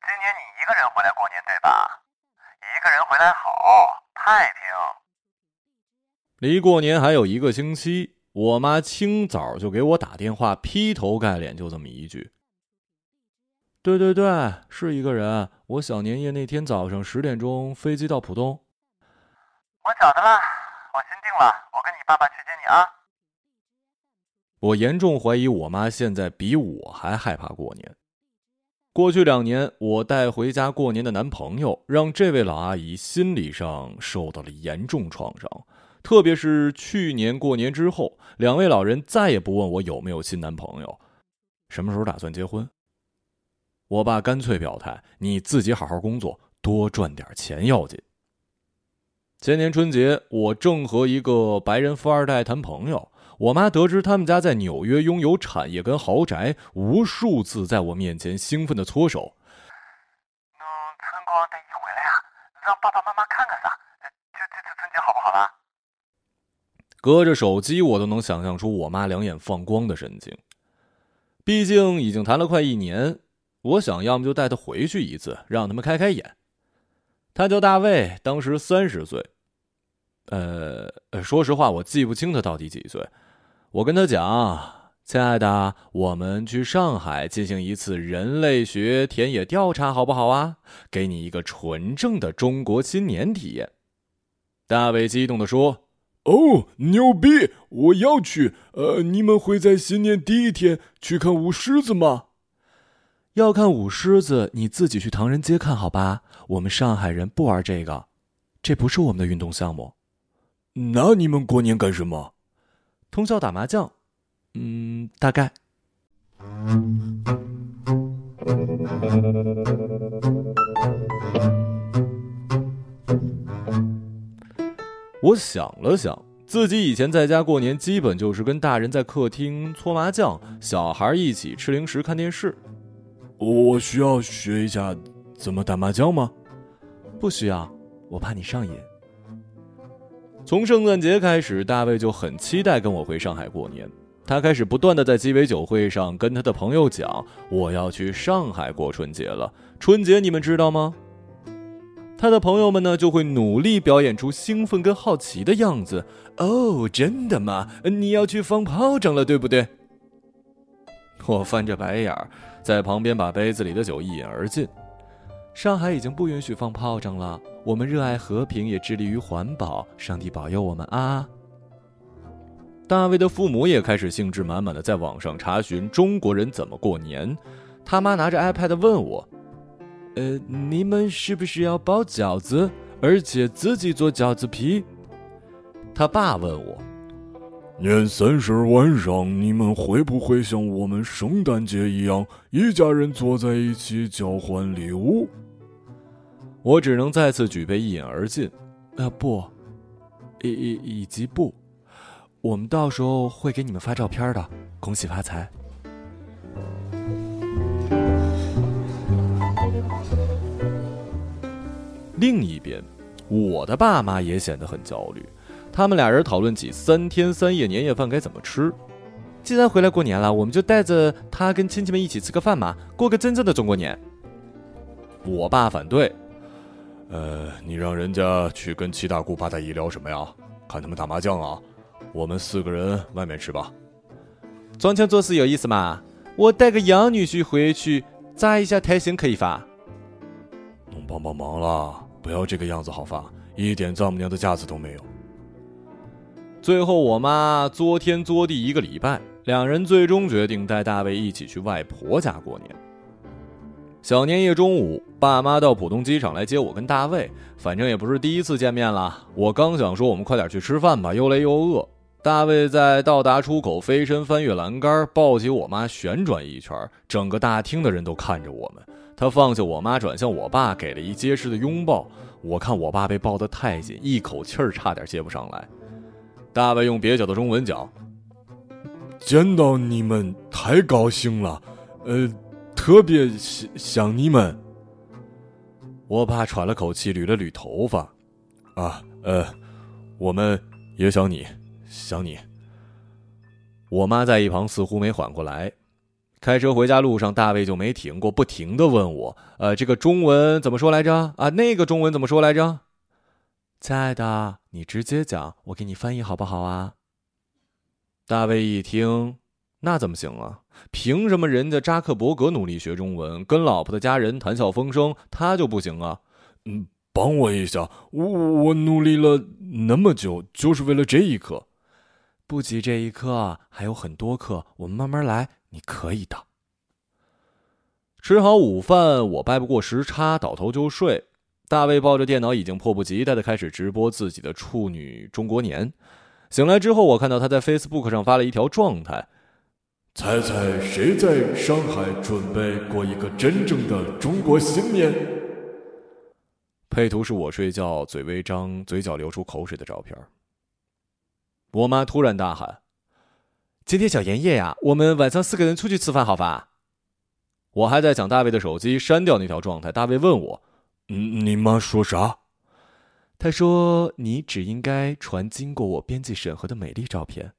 今年你一个人回来过年对吧？一个人回来好，太平。离过年还有一个星期，我妈清早就给我打电话，劈头盖脸就这么一句：“对对对，是一个人。我小年夜那天早上十点钟飞机到浦东。”我晓得了，我心定了，我跟你爸爸去接你啊。我严重怀疑我妈现在比我还害怕过年。过去两年，我带回家过年的男朋友，让这位老阿姨心理上受到了严重创伤。特别是去年过年之后，两位老人再也不问我有没有新男朋友，什么时候打算结婚。我爸干脆表态：“你自己好好工作，多赚点钱要紧。”前年春节，我正和一个白人富二代谈朋友，我妈得知他们家在纽约拥有产业跟豪宅，无数次在我面前兴奋的搓手：“嗯，春光带你回来啊，让爸爸妈妈看看啥？这这这春节好不好啦？”隔着手机，我都能想象出我妈两眼放光的神情。毕竟已经谈了快一年，我想要么就带她回去一次，让他们开开眼。他叫大卫，当时三十岁。呃，说实话，我记不清他到底几岁。我跟他讲：“亲爱的，我们去上海进行一次人类学田野调查，好不好啊？给你一个纯正的中国新年体验。”大卫激动地说。哦，牛逼！我要去。呃，你们会在新年第一天去看舞狮子吗？要看舞狮子，你自己去唐人街看好吧。我们上海人不玩这个，这不是我们的运动项目。那你们过年干什么？通宵打麻将。嗯，大概。我想了想，自己以前在家过年，基本就是跟大人在客厅搓麻将，小孩一起吃零食、看电视。我需要学一下怎么打麻将吗？不需要，我怕你上瘾。从圣诞节开始，大卫就很期待跟我回上海过年。他开始不断的在鸡尾酒会上跟他的朋友讲：“我要去上海过春节了。”春节你们知道吗？他的朋友们呢，就会努力表演出兴奋跟好奇的样子。哦，真的吗？你要去放炮仗了，对不对？我翻着白眼儿，在旁边把杯子里的酒一饮而尽。上海已经不允许放炮仗了。我们热爱和平，也致力于环保。上帝保佑我们啊！大卫的父母也开始兴致满满的在网上查询中国人怎么过年。他妈拿着 iPad 问我。呃，你们是不是要包饺子，而且自己做饺子皮？他爸问我，年三十晚上你们会不会像我们圣诞节一样，一家人坐在一起交换礼物？我只能再次举杯一饮而尽。啊，不，以以以及不，我们到时候会给你们发照片的。恭喜发财。另一边，我的爸妈也显得很焦虑。他们俩人讨论起三天三夜年夜饭该怎么吃。既然回来过年了，我们就带着他跟亲戚们一起吃个饭嘛，过个真正的中国年。我爸反对。呃，你让人家去跟七大姑八大姨聊什么呀？看他们打麻将啊？我们四个人外面吃吧。装腔作势有意思吗？我带个洋女婿回去扎一下台型可以发？能帮帮忙了。不要这个样子好发，一点丈母娘的架子都没有。最后，我妈作天作地一个礼拜，两人最终决定带大卫一起去外婆家过年。小年夜中午，爸妈到浦东机场来接我跟大卫，反正也不是第一次见面了。我刚想说我们快点去吃饭吧，又累又饿。大卫在到达出口飞身翻越栏杆，抱起我妈旋转一圈，整个大厅的人都看着我们。他放下我妈，转向我爸，给了一结实的拥抱。我看我爸被抱得太紧，一口气儿差点接不上来。大卫用蹩脚的中文讲：“见到你们太高兴了，呃，特别想想你们。”我爸喘了口气，捋了捋头发：“啊，呃，我们也想你，想你。”我妈在一旁似乎没缓过来。开车回家路上，大卫就没停过，不停的问我：“呃，这个中文怎么说来着？啊，那个中文怎么说来着？”亲爱的，你直接讲，我给你翻译好不好啊？大卫一听，那怎么行啊？凭什么人家扎克伯格努力学中文，跟老婆的家人谈笑风生，他就不行啊？嗯，帮我一下，我我努力了那么久，就是为了这一刻。不急，这一刻还有很多课，我们慢慢来。你可以的。吃好午饭，我掰不过时差，倒头就睡。大卫抱着电脑，已经迫不及待的开始直播自己的处女中国年。醒来之后，我看到他在 Facebook 上发了一条状态：“猜猜谁在上海准备过一个真正的中国新年？”配图是我睡觉，嘴微张，嘴角流出口水的照片。我妈突然大喊。今天小年夜呀，我们晚上四个人出去吃饭，好吧？我还在抢大卫的手机，删掉那条状态。大卫问我：“嗯，你妈说啥？”他说：“你只应该传经过我编辑审核的美丽照片。”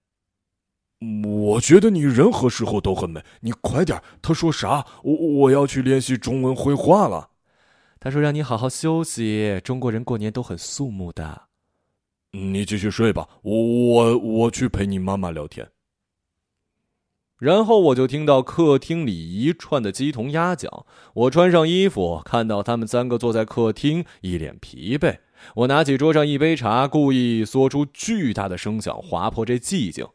我觉得你任何时候都很美，你快点。他说啥？我我要去练习中文绘画了。他说让你好好休息，中国人过年都很肃穆的。你继续睡吧，我我我去陪你妈妈聊天。然后我就听到客厅里一串的鸡同鸭讲。我穿上衣服，看到他们三个坐在客厅，一脸疲惫。我拿起桌上一杯茶，故意说出巨大的声响，划破这寂静。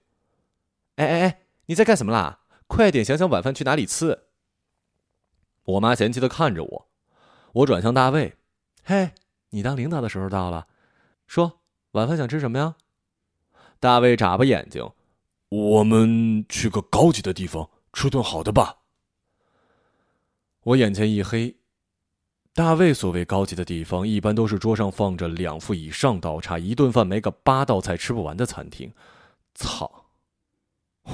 哎哎哎，你在干什么啦？快点想想晚饭去哪里吃。我妈嫌弃的看着我。我转向大卫：“嘿，你当领导的时候到了，说晚饭想吃什么呀？”大卫眨巴眼睛。我们去个高级的地方吃顿好的吧。我眼前一黑。大卫所谓高级的地方，一般都是桌上放着两副以上刀叉，一顿饭没个八道菜吃不完的餐厅。操！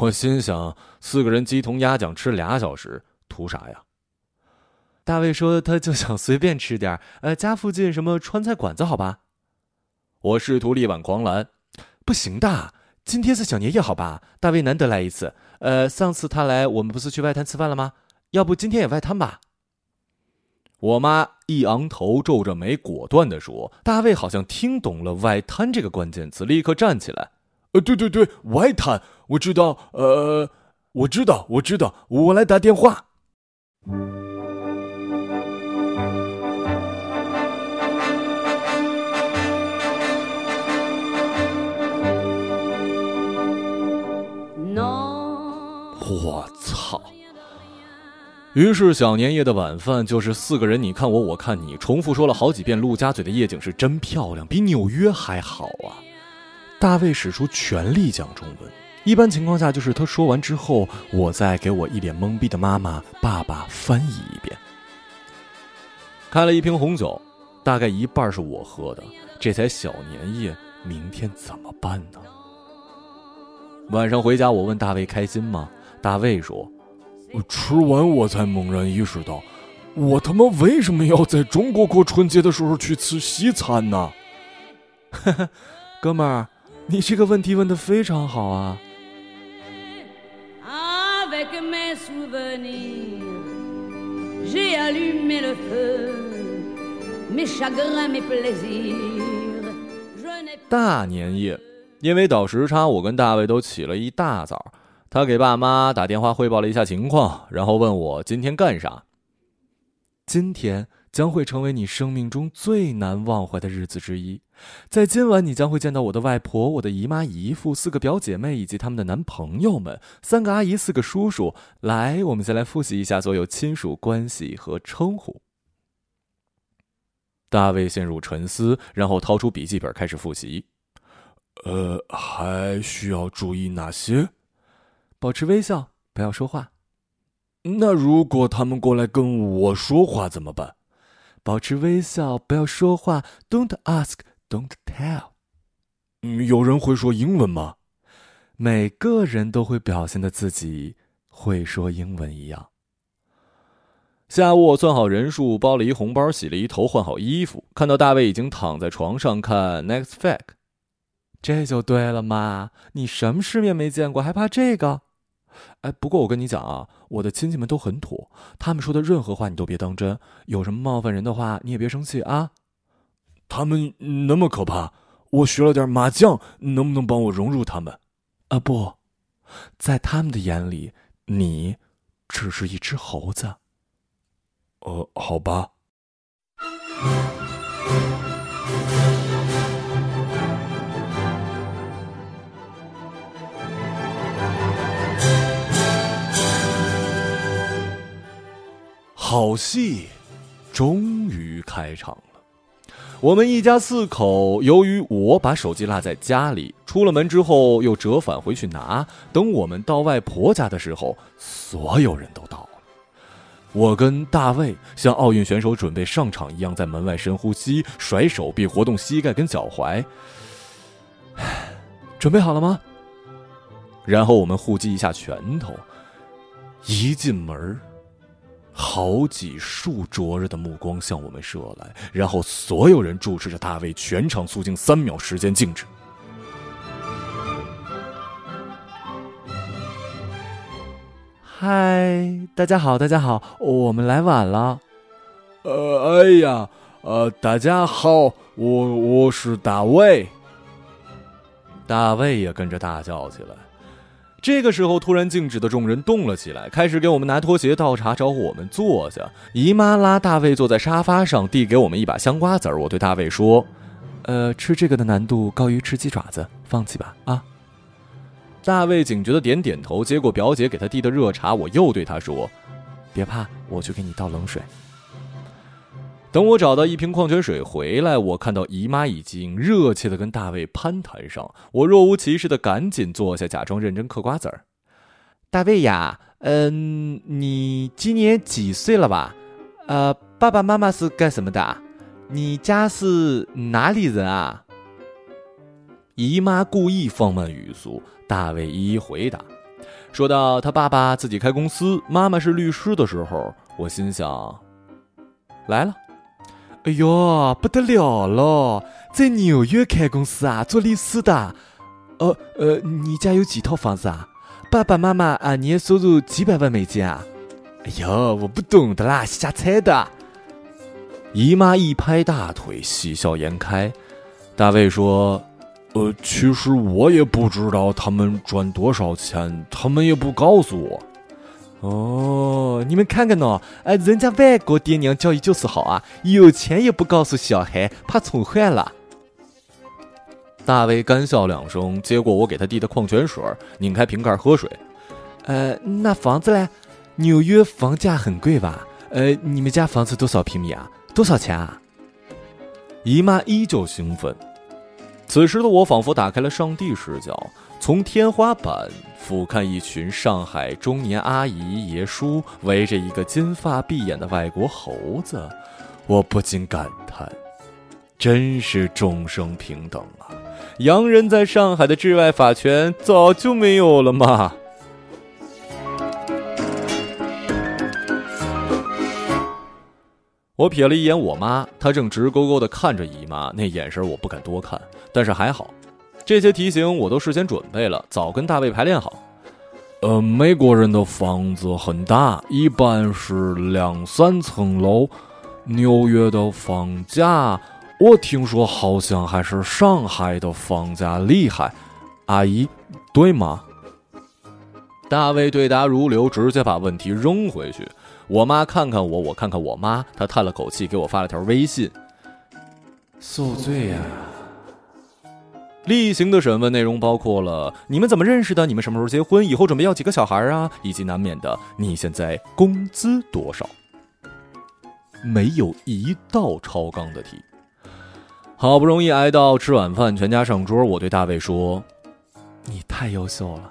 我心想，四个人鸡同鸭讲吃俩小时，图啥呀？大卫说他就想随便吃点呃，家附近什么川菜馆子，好吧？我试图力挽狂澜，不行的。今天是小年夜，好吧？大卫难得来一次。呃，上次他来，我们不是去外滩吃饭了吗？要不今天也外滩吧？我妈一昂头，皱着眉，果断地说：“大卫好像听懂了‘外滩’这个关键词，立刻站起来。呃，对对对，外滩，我知道。呃，我知道，我知道，我来打电话。”我操！于是小年夜的晚饭就是四个人，你看我，我看你，重复说了好几遍。陆家嘴的夜景是真漂亮，比纽约还好啊！大卫使出全力讲中文，一般情况下就是他说完之后，我再给我一脸懵逼的妈妈、爸爸翻译一遍。开了一瓶红酒，大概一半是我喝的，这才小年夜，明天怎么办呢？晚上回家，我问大卫开心吗？大卫说：“吃完我才猛然意识到，我他妈为什么要在中国过春节的时候去吃西餐呢？”呵 呵哥们儿，你这个问题问的非常好啊！大年夜，因为倒时差，我跟大卫都起了一大早。他给爸妈打电话汇报了一下情况，然后问我今天干啥。今天将会成为你生命中最难忘怀的日子之一，在今晚你将会见到我的外婆、我的姨妈、姨父、四个表姐妹以及他们的男朋友们，三个阿姨、四个叔叔。来，我们先来复习一下所有亲属关系和称呼。大卫陷入沉思，然后掏出笔记本开始复习。呃，还需要注意哪些？保持微笑，不要说话。那如果他们过来跟我说话怎么办？保持微笑，不要说话。Don't ask, don't tell。嗯，有人会说英文吗？每个人都会表现的自己会说英文一样。下午我算好人数，包了一红包，洗了一头，换好衣服，看到大卫已经躺在床上看 Next Fact，这就对了嘛！你什么世面没见过，还怕这个？哎，不过我跟你讲啊，我的亲戚们都很土，他们说的任何话你都别当真，有什么冒犯人的话你也别生气啊。他们那么可怕，我学了点麻将，能不能帮我融入他们？啊不，在他们的眼里，你只是一只猴子。呃，好吧。好戏终于开场了。我们一家四口，由于我把手机落在家里，出了门之后又折返回去拿。等我们到外婆家的时候，所有人都到了。我跟大卫像奥运选手准备上场一样，在门外深呼吸、甩手臂、活动膝盖跟脚踝。准备好了吗？然后我们互击一下拳头。一进门好几束灼热的目光向我们射来，然后所有人注视着大卫，全场肃静三秒，时间静止。嗨，大家好，大家好，我们来晚了。呃，哎呀，呃，大家好，我我是大卫。大卫也跟着大叫起来。这个时候，突然静止的众人动了起来，开始给我们拿拖鞋、倒茶，招呼我们坐下。姨妈拉大卫坐在沙发上，递给我们一把香瓜子儿。我对大卫说：“呃，吃这个的难度高于吃鸡爪子，放弃吧。”啊。大卫警觉的点点头，接过表姐给他递的热茶。我又对他说：“别怕，我去给你倒冷水。”等我找到一瓶矿泉水回来，我看到姨妈已经热切的跟大卫攀谈上。我若无其事的赶紧坐下，假装认真嗑瓜子儿。大卫呀，嗯，你今年几岁了吧？呃，爸爸妈妈是干什么的？你家是哪里人啊？姨妈故意放慢语速，大卫一一回答。说到他爸爸自己开公司，妈妈是律师的时候，我心想，来了。哎呦，不得了了，在纽约开公司啊，做律师的。哦，呃，你家有几套房子啊？爸爸妈妈啊，年收入几百万美金啊？哎呦，我不懂的啦，瞎猜的。姨妈一拍大腿，喜笑颜开。大卫说：“呃，其实我也不知道他们赚多少钱，他们也不告诉我。”哦，你们看看喏，哎，人家外国爹娘教育就是好啊，有钱也不告诉小孩，怕宠坏了。大卫干笑两声，接过我给他递的矿泉水，拧开瓶盖喝水。呃，那房子嘞？纽约房价很贵吧？呃，你们家房子多少平米啊？多少钱啊？姨妈依旧兴奋。此时的我仿佛打开了上帝视角。从天花板俯瞰一群上海中年阿姨爷叔围着一个金发碧眼的外国猴子，我不禁感叹：真是众生平等啊！洋人在上海的治外法权早就没有了嘛！我瞥了一眼我妈，她正直勾勾的看着姨妈，那眼神我不敢多看，但是还好。这些题型我都事先准备了，早跟大卫排练好。呃，美国人的房子很大，一般是两三层楼。纽约的房价，我听说好像还是上海的房价厉害。阿姨，对吗？大卫对答如流，直接把问题扔回去。我妈看看我，我看看我妈，她叹了口气，给我发了条微信：“受罪呀。”例行的审问内容包括了你们怎么认识的，你们什么时候结婚，以后准备要几个小孩啊，以及难免的你现在工资多少。没有一道超纲的题。好不容易挨到吃晚饭，全家上桌，我对大卫说：“你太优秀了。”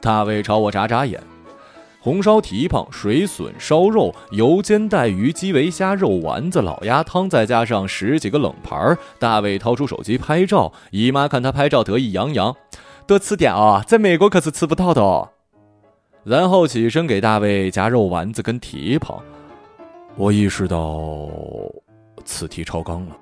大卫朝我眨眨眼。红烧蹄膀、水笋、烧肉、油煎带鱼、基围虾、肉丸子、老鸭汤，再加上十几个冷盘儿大卫掏出手机拍照，姨妈看他拍照得意洋洋：“多吃点啊，在美国可是吃不到的哦。”然后起身给大卫夹肉丸子跟蹄膀。我意识到此题超纲了。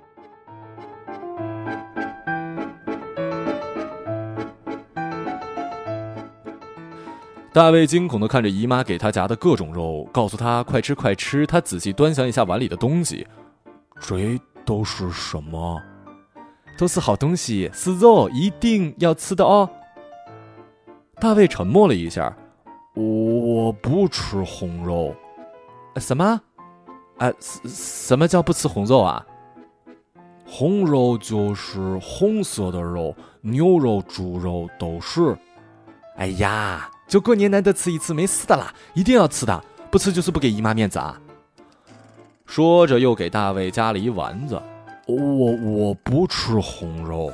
大卫惊恐地看着姨妈给他夹的各种肉，告诉他：“快吃，快吃。”他仔细端详一下碗里的东西，这都是什么？都是好东西，是肉，一定要吃的哦。大卫沉默了一下，我不吃红肉。什么？啊，什么叫不吃红肉啊？红肉就是红色的肉，牛肉、猪肉都是。哎呀！就过年难得吃一次，没事的啦，一定要吃的，不吃就是不给姨妈面子啊！说着又给大卫夹了一丸子。我我不吃红肉。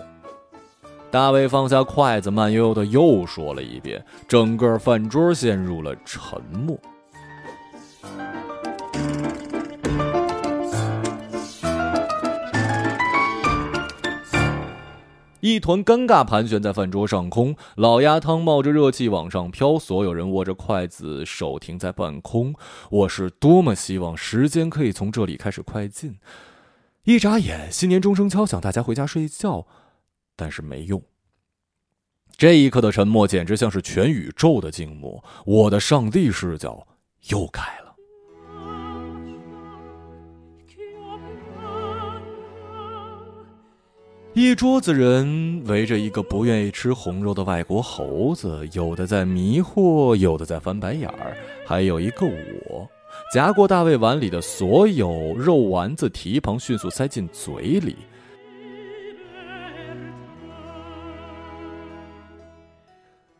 大卫放下筷子，慢悠悠的又说了一遍，整个饭桌陷入了沉默。一团尴尬盘旋在饭桌上空，老鸭汤冒着热气往上飘，所有人握着筷子，手停在半空。我是多么希望时间可以从这里开始快进。一眨眼，新年钟声敲响，大家回家睡觉，但是没用。这一刻的沉默简直像是全宇宙的静默。我的上帝视角又开了。一桌子人围着一个不愿意吃红肉的外国猴子，有的在迷惑，有的在翻白眼儿，还有一个我，夹过大卫碗里的所有肉丸子蹄膀，迅速塞进嘴里。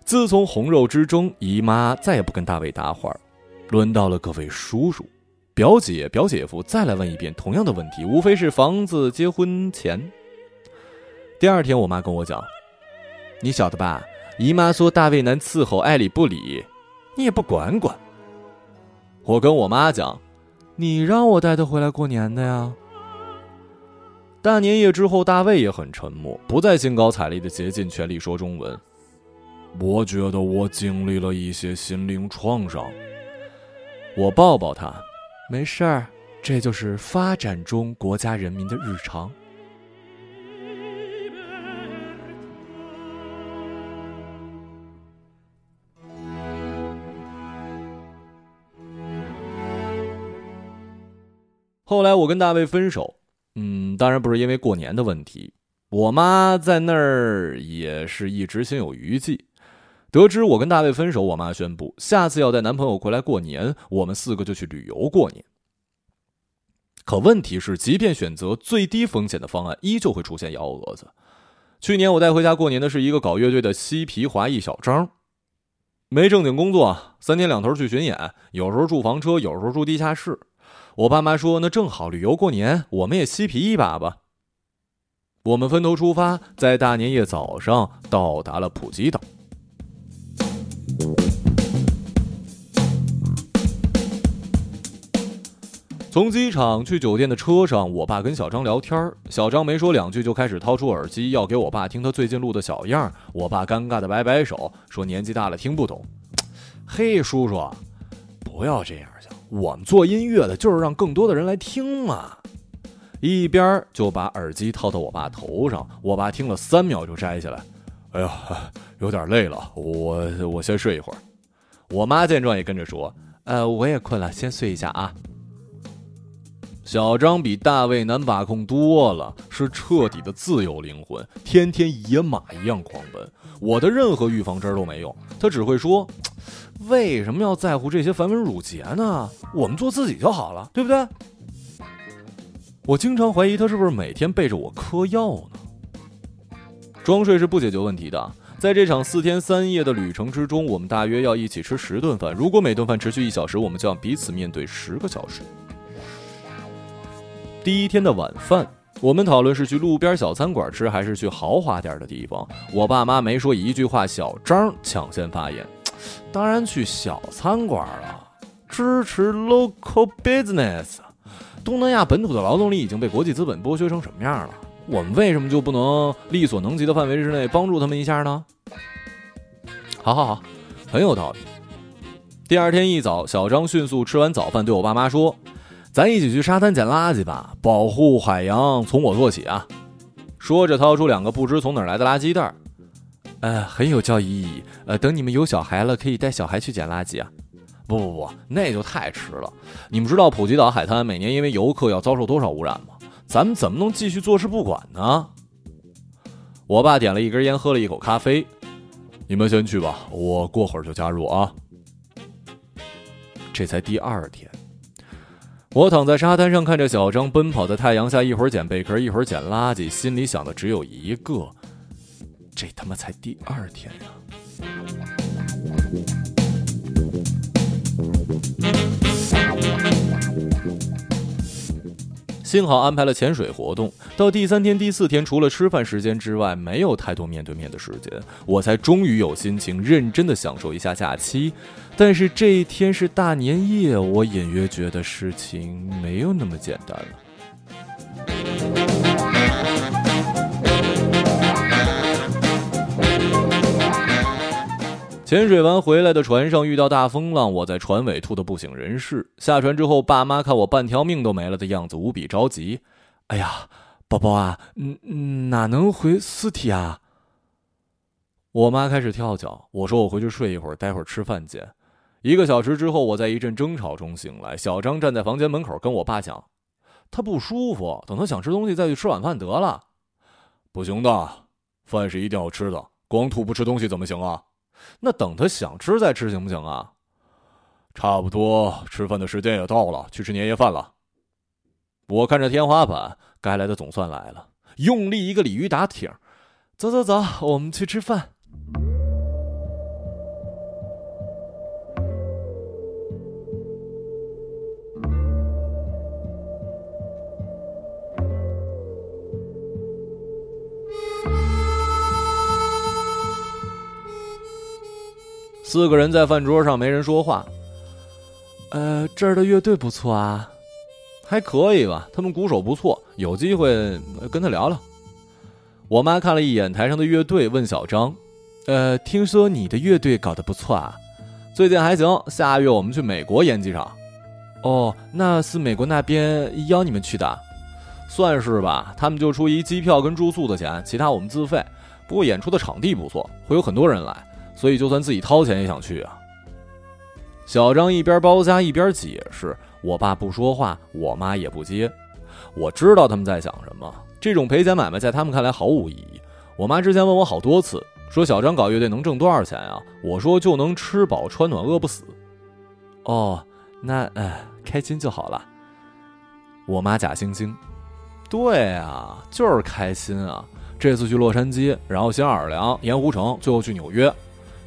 自从红肉之中，姨妈再也不跟大卫搭话儿轮到了各位叔叔、表姐、表姐夫，再来问一遍同样的问题，无非是房子、结婚钱。第二天，我妈跟我讲：“你晓得吧？姨妈说大卫难伺候，爱理不理，你也不管管。”我跟我妈讲：“你让我带他回来过年的呀。”大年夜之后，大卫也很沉默，不再兴高采烈的竭尽全力说中文。我觉得我经历了一些心灵创伤。我抱抱他，没事儿，这就是发展中国家人民的日常。后来我跟大卫分手，嗯，当然不是因为过年的问题。我妈在那儿也是一直心有余悸。得知我跟大卫分手，我妈宣布下次要带男朋友回来过年，我们四个就去旅游过年。可问题是，即便选择最低风险的方案，依旧会出现幺蛾子。去年我带回家过年的是一个搞乐队的嬉皮华裔小张，没正经工作，三天两头去巡演，有时候住房车，有时候住地下室。我爸妈说：“那正好旅游过年，我们也嬉皮一把吧。”我们分头出发，在大年夜早上到达了普吉岛。从机场去酒店的车上，我爸跟小张聊天小张没说两句就开始掏出耳机要给我爸听他最近录的小样我爸尴尬的摆摆手，说：“年纪大了听不懂。”嘿，叔叔，不要这样。我们做音乐的，就是让更多的人来听嘛。一边就把耳机套到我爸头上，我爸听了三秒就摘下来。哎呀，有点累了，我我先睡一会儿。我妈见状也跟着说：“呃，我也困了，先睡一下啊。”小张比大卫难把控多了，是彻底的自由灵魂，天天野马一样狂奔。我的任何预防针都没用，他只会说。为什么要在乎这些繁文缛节呢？我们做自己就好了，对不对？我经常怀疑他是不是每天背着我嗑药呢？装睡是不解决问题的。在这场四天三夜的旅程之中，我们大约要一起吃十顿饭。如果每顿饭持续一小时，我们就要彼此面对十个小时。第一天的晚饭，我们讨论是去路边小餐馆吃，还是去豪华点的地方。我爸妈没说一句话，小张抢先发言。当然去小餐馆了，支持 local business。东南亚本土的劳动力已经被国际资本剥削成什么样了？我们为什么就不能力所能及的范围之内帮助他们一下呢？好好好，很有道理。第二天一早，小张迅速吃完早饭，对我爸妈说：“咱一起去沙滩捡垃圾吧，保护海洋从我做起啊！”说着，掏出两个不知从哪儿来的垃圾袋。呃，很有教育意义。呃，等你们有小孩了，可以带小孩去捡垃圾啊。不不不，那就太迟了。你们知道普吉岛海滩每年因为游客要遭受多少污染吗？咱们怎么能继续坐视不管呢？我爸点了一根烟，喝了一口咖啡。你们先去吧，我过会儿就加入啊。这才第二天，我躺在沙滩上，看着小张奔跑在太阳下，一会儿捡贝壳，一会儿捡垃圾，心里想的只有一个：这他妈才第二天呀！幸好安排了潜水活动，到第三天、第四天，除了吃饭时间之外，没有太多面对面的时间，我才终于有心情认真的享受一下假期。但是这一天是大年夜，我隐约觉得事情没有那么简单了。潜水完回来的船上遇到大风浪，我在船尾吐得不省人事。下船之后，爸妈看我半条命都没了的样子，无比着急。哎呀，宝宝啊，哪能回四体啊？我妈开始跳脚，我说我回去睡一会儿，待会儿吃饭见。一个小时之后，我在一阵争吵中醒来。小张站在房间门口跟我爸讲，他不舒服，等他想吃东西再去吃晚饭得了。不行的，饭是一定要吃的，光吐不吃东西怎么行啊？那等他想吃再吃行不行啊？差不多，吃饭的时间也到了，去吃年夜饭了。我看着天花板，该来的总算来了，用力一个鲤鱼打挺，走走走，我们去吃饭。四个人在饭桌上，没人说话。呃，这儿的乐队不错啊，还可以吧？他们鼓手不错，有机会跟他聊聊。我妈看了一眼台上的乐队，问小张：“呃，听说你的乐队搞得不错啊？最近还行。下个月我们去美国演几场。哦，那是美国那边邀你们去的，算是吧。他们就出一机票跟住宿的钱，其他我们自费。不过演出的场地不错，会有很多人来。”所以，就算自己掏钱也想去啊。小张一边包夹一边解释，我爸不说话，我妈也不接。我知道他们在想什么。这种赔钱买卖在他们看来毫无意义。我妈之前问我好多次，说小张搞乐队能挣多少钱啊？我说就能吃饱穿暖，饿不死。哦，那哎，开心就好了。我妈假惺惺，对啊，就是开心啊。这次去洛杉矶，然后先奥尔良、盐湖城，最后去纽约。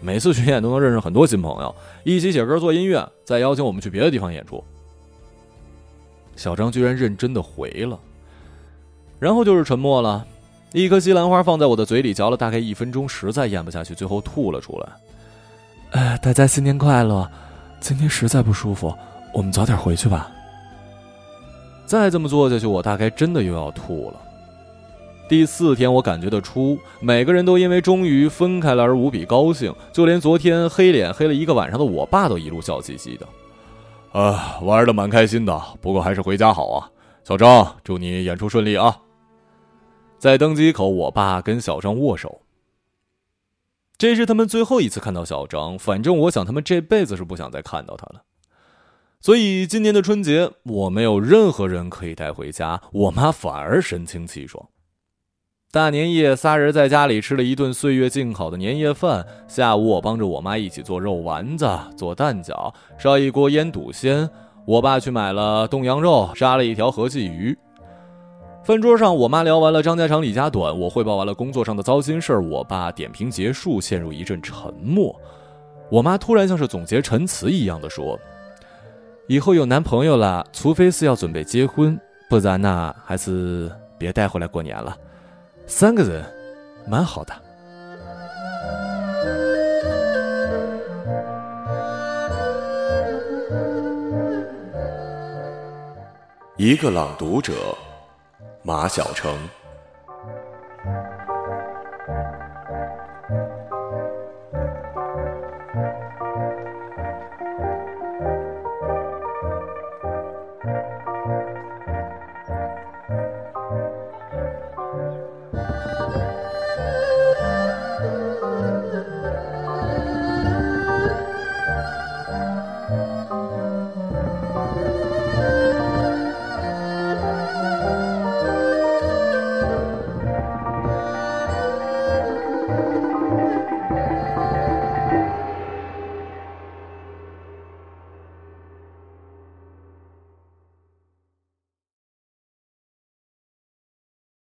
每次巡演都能认识很多新朋友，一起写歌做音乐，再邀请我们去别的地方演出。小张居然认真的回了，然后就是沉默了。一颗西兰花放在我的嘴里嚼了大概一分钟，实在咽不下去，最后吐了出来。哎，大家新年快乐！今天实在不舒服，我们早点回去吧。再这么做下去，我大概真的又要吐了。第四天，我感觉得出，每个人都因为终于分开了而无比高兴，就连昨天黑脸黑了一个晚上的我爸都一路笑嘻嘻的。啊，玩的蛮开心的，不过还是回家好啊。小张，祝你演出顺利啊！在登机口，我爸跟小张握手。这是他们最后一次看到小张，反正我想他们这辈子是不想再看到他了。所以今年的春节，我没有任何人可以带回家，我妈反而神清气爽。大年夜，仨人在家里吃了一顿岁月静好的年夜饭。下午，我帮着我妈一起做肉丸子、做蛋饺，烧一锅烟肚鲜。我爸去买了冻羊肉，杀了一条河鲫鱼。饭桌上，我妈聊完了张家长李家短，我汇报完了工作上的糟心事儿。我爸点评结束，陷入一阵沉默。我妈突然像是总结陈词一样的说：“以后有男朋友了，除非是要准备结婚，不然呢，还是别带回来过年了。”三个人，蛮好的。一个朗读者，马晓成。